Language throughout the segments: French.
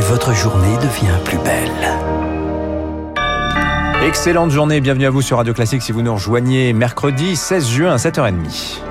et votre journée devient plus belle. Excellente journée, bienvenue à vous sur Radio Classique si vous nous rejoignez mercredi 16 juin à 7h30. –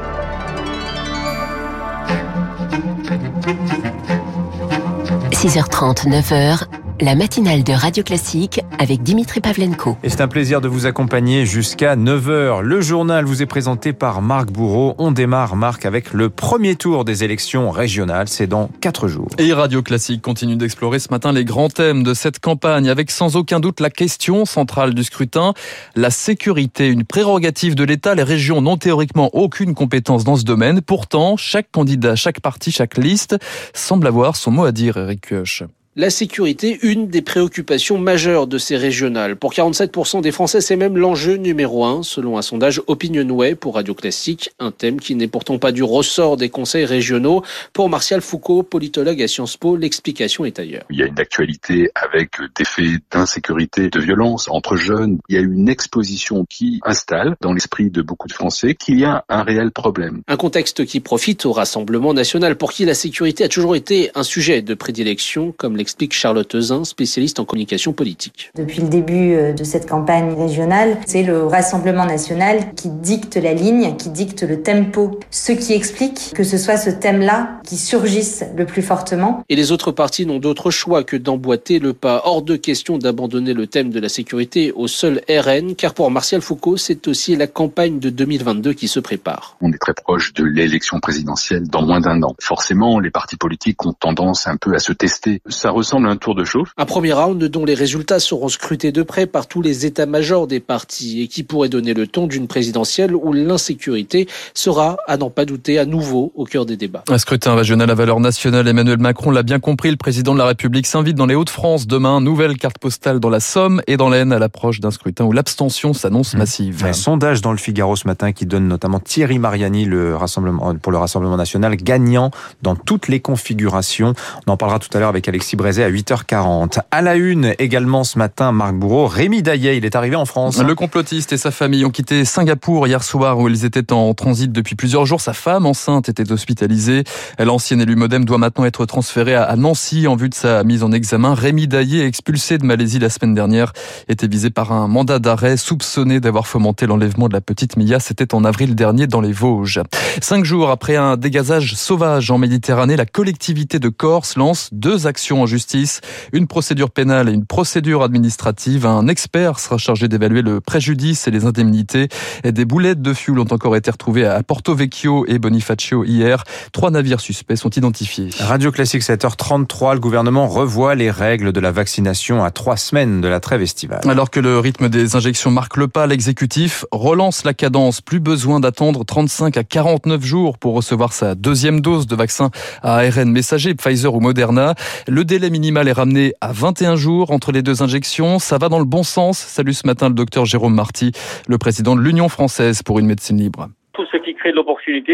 6h30, 9h, la matinale de Radio Classique avec Dimitri Pavlenko. Et c'est un plaisir de vous accompagner jusqu'à 9h. Le journal vous est présenté par Marc Bourreau. On démarre, Marc, avec le premier tour des élections régionales. C'est dans 4 jours. Et Radio Classique continue d'explorer ce matin les grands thèmes de cette campagne avec sans aucun doute la question centrale du scrutin, la sécurité, une prérogative de l'État. Les régions n'ont théoriquement aucune compétence dans ce domaine. Pourtant, chaque candidat, chaque parti, chaque liste semble avoir son mot à dire, Eric Kioch la sécurité, une des préoccupations majeures de ces régionales. Pour 47% des Français, c'est même l'enjeu numéro un, selon un sondage Opinionway pour Radio Classique, un thème qui n'est pourtant pas du ressort des conseils régionaux. Pour Martial Foucault, politologue à Sciences Po, l'explication est ailleurs. Il y a une actualité avec des faits d'insécurité, de violence entre jeunes. Il y a une exposition qui installe dans l'esprit de beaucoup de Français qu'il y a un réel problème. Un contexte qui profite au Rassemblement national, pour qui la sécurité a toujours été un sujet de prédilection, comme l'explique explique Charlotte Euzin, spécialiste en communication politique. Depuis le début euh, de cette campagne régionale, c'est le Rassemblement national qui dicte la ligne, qui dicte le tempo, ce qui explique que ce soit ce thème-là qui surgisse le plus fortement. Et les autres partis n'ont d'autre choix que d'emboîter le pas. Hors de question d'abandonner le thème de la sécurité au seul RN, car pour Martial Foucault, c'est aussi la campagne de 2022 qui se prépare. On est très proche de l'élection présidentielle dans moins d'un an. Forcément, les partis politiques ont tendance un peu à se tester. Ça ressemble à un tour de chauffe. Un premier round dont les résultats seront scrutés de près par tous les états-majors des partis et qui pourrait donner le ton d'une présidentielle où l'insécurité sera, à n'en pas douter, à nouveau au cœur des débats. Un scrutin régional à valeur nationale, Emmanuel Macron l'a bien compris, le président de la République s'invite dans les Hauts-de-France demain, nouvelle carte postale dans la Somme et dans l'Aisne à l'approche d'un scrutin où l'abstention s'annonce mmh. massive. Un sondage dans le Figaro ce matin qui donne notamment Thierry Mariani le rassemblement, pour le Rassemblement national gagnant dans toutes les configurations. On en parlera tout à l'heure avec Alexis À 8h40. À la une également ce matin, Marc Bourreau, Rémi Daillet, il est arrivé en France. Le complotiste et sa famille ont quitté Singapour hier soir où ils étaient en transit depuis plusieurs jours. Sa femme enceinte était hospitalisée. L'ancienne élue modem doit maintenant être transférée à Nancy en vue de sa mise en examen. Rémi Daillet, expulsé de Malaisie la semaine dernière, était visé par un mandat d'arrêt soupçonné d'avoir fomenté l'enlèvement de la petite Mia. C'était en avril dernier dans les Vosges. Cinq jours après un dégazage sauvage en Méditerranée, la collectivité de Corse lance deux actions en justice une procédure pénale et une procédure administrative. Un expert sera chargé d'évaluer le préjudice et les indemnités. Et des boulettes de fuel ont encore été retrouvées à Porto Vecchio et Bonifacio hier. Trois navires suspects sont identifiés. Radio Classique 7h33, le gouvernement revoit les règles de la vaccination à trois semaines de la trêve estivale. Alors que le rythme des injections marque le pas, l'exécutif relance la cadence. Plus besoin d'attendre 35 à 49 jours pour recevoir sa deuxième dose de vaccin à ARN messager, Pfizer ou Moderna. Le délai minimale est ramené à 21 jours entre les deux injections. Ça va dans le bon sens. Salut ce matin le docteur Jérôme Marty, le président de l'Union française pour une médecine libre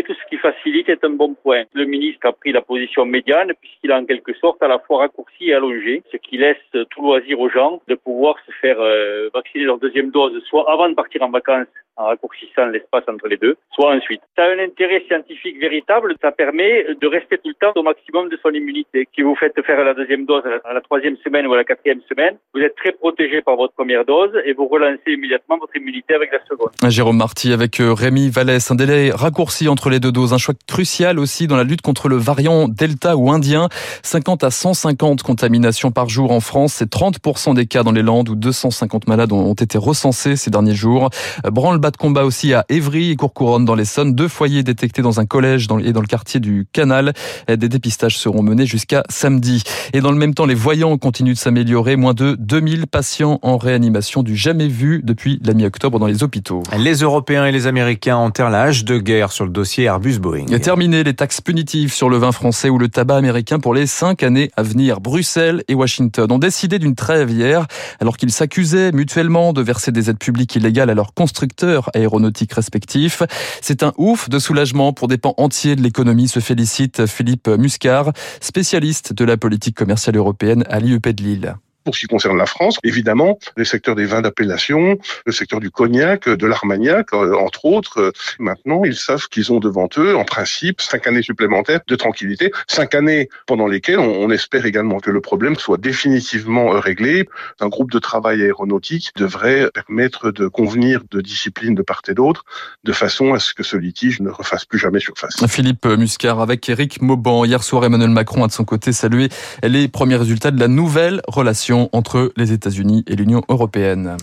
tout ce qui facilite est un bon point. Le ministre a pris la position médiane puisqu'il a en quelque sorte à la fois raccourci et allongé, ce qui laisse tout loisir aux gens de pouvoir se faire euh, vacciner leur deuxième dose soit avant de partir en vacances en raccourcissant l'espace entre les deux, soit ensuite. Ça a un intérêt scientifique véritable, ça permet de rester tout le temps au maximum de son immunité. Si vous faites faire la deuxième dose à la troisième semaine ou à la quatrième semaine, vous êtes très protégé par votre première dose et vous relancez immédiatement votre immunité avec la seconde. Jérôme Marty avec euh, Rémi Vallès, un délai raccourci entre les deux doses, un choix crucial aussi dans la lutte contre le variant Delta ou indien. 50 à 150 contaminations par jour en France, c'est 30% des cas dans les Landes où 250 malades ont été recensés ces derniers jours. Branle de combat aussi à Évry et Courcouronne dans l'Essonne. Deux foyers détectés dans un collège et dans le quartier du Canal. Des dépistages seront menés jusqu'à samedi. Et dans le même temps, les voyants continuent de s'améliorer. Moins de 2000 patients en réanimation du jamais vu depuis la mi-octobre dans les hôpitaux. Les Européens et les Américains enterrent la hache de guerre sur le dossier Airbus-Boeing. Terminé les taxes punitives sur le vin français ou le tabac américain pour les cinq années à venir. Bruxelles et Washington ont décidé d'une trêve hier alors qu'ils s'accusaient mutuellement de verser des aides publiques illégales à leurs constructeurs aéronautiques respectifs. C'est un ouf de soulagement pour des pans entiers de l'économie, se félicite Philippe Muscar, spécialiste de la politique commerciale européenne à l'IEP de Lille. Pour ce qui concerne la France, évidemment, les secteurs des vins d'appellation, le secteur du cognac, de l'armagnac, euh, entre autres, euh, maintenant, ils savent qu'ils ont devant eux, en principe, cinq années supplémentaires de tranquillité, cinq années pendant lesquelles on, espère également que le problème soit définitivement euh, réglé. Un groupe de travail aéronautique devrait permettre de convenir de disciplines de part et d'autre, de façon à ce que ce litige ne refasse plus jamais surface. Philippe Muscar avec Eric Mauban. Hier soir, Emmanuel Macron a de son côté salué les premiers résultats de la nouvelle relation entre les États-Unis et l'Union européenne.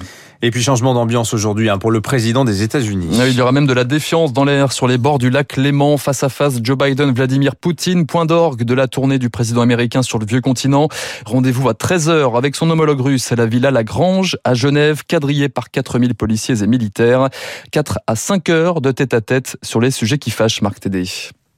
Et puis changement d'ambiance aujourd'hui hein, pour le président des États-Unis. Il y aura même de la défiance dans l'air sur les bords du lac Léman, face à face Joe Biden, Vladimir Poutine, point d'orgue de la tournée du président américain sur le vieux continent. Rendez-vous à 13h avec son homologue russe à la Villa Lagrange à Genève, quadrillé par 4000 policiers et militaires. 4 à 5 heures de tête à tête sur les sujets qui fâchent Marc Tédé.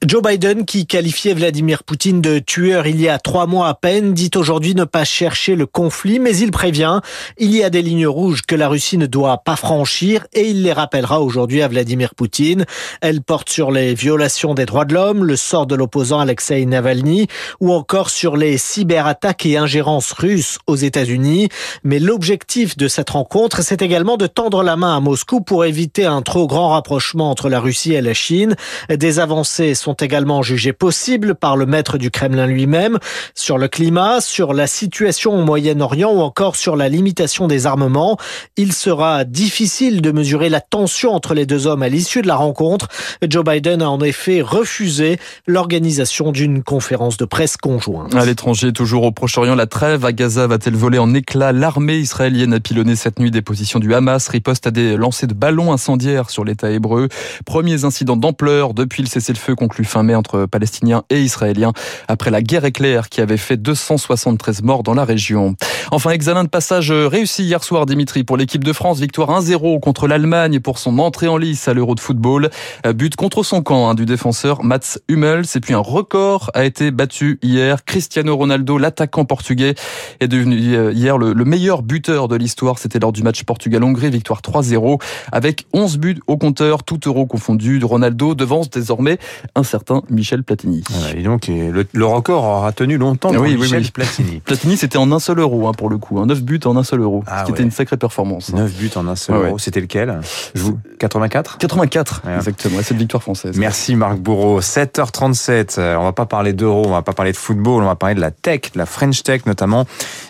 Joe Biden, qui qualifiait Vladimir Poutine de tueur il y a trois mois à peine, dit aujourd'hui ne pas chercher le conflit, mais il prévient, il y a des lignes rouges que la Russie ne doit pas franchir et il les rappellera aujourd'hui à Vladimir Poutine. Elles portent sur les violations des droits de l'homme, le sort de l'opposant Alexei Navalny ou encore sur les cyberattaques et ingérences russes aux États-Unis. Mais l'objectif de cette rencontre, c'est également de tendre la main à Moscou pour éviter un trop grand rapprochement entre la Russie et la Chine. Des avancées sont également jugées possibles par le maître du Kremlin lui-même sur le climat, sur la situation au Moyen-Orient ou encore sur la limitation des armements. Il sera difficile de mesurer la tension entre les deux hommes à l'issue de la rencontre. Joe Biden a en effet refusé l'organisation d'une conférence de presse conjointe. À l'étranger, toujours au Proche-Orient, la trêve à Gaza va-t-elle voler en éclats L'armée israélienne a pilonné cette nuit des positions du Hamas, riposte à des lancers de ballons incendiaires sur l'État hébreu. Premiers incidents d'ampleur depuis le cessez-le-feu conclu fin mai entre Palestiniens et Israéliens après la guerre éclair qui avait fait 273 morts dans la région. Enfin, examen de passage réussi hier soir, Dimitri, pour l'équipe de France. Victoire 1-0 contre l'Allemagne pour son entrée en lice à l'Euro de football. But contre son camp hein, du défenseur Mats Hummels. Et puis un record a été battu hier. Cristiano Ronaldo, l'attaquant portugais, est devenu euh, hier le, meilleur buteur de l'histoire. C'était lors du match Portugal-Hongrie, victoire 3-0 avec 11 buts au compteur, tout euro confondu. Ronaldo devance désormais un certain Michel Platini. et donc le, record aura tenu longtemps pour Michel Platini. Platini, c'était en un seul euro hein, pour le coup, 9 buts en un seul euro, ah ce qui était une sacrée performance. 9 buts en un seul euro, c'était lequel? Vous 84 84, exactement, cette victoire française. Merci Marc Bourreau. 7h37, euh, on va pas parler d'euro, on va pas parler de football, on va parler de la tech, de la French Tech notamment.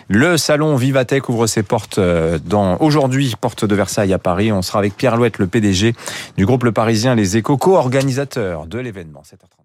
Le salon Vivatech ouvre ses portes euh, dans aujourd'hui, porte de Versailles à Paris. On sera avec Pierre Louette, le PDG du groupe Le Parisien Les Échos, co-organisateur de l'événement. 7h30.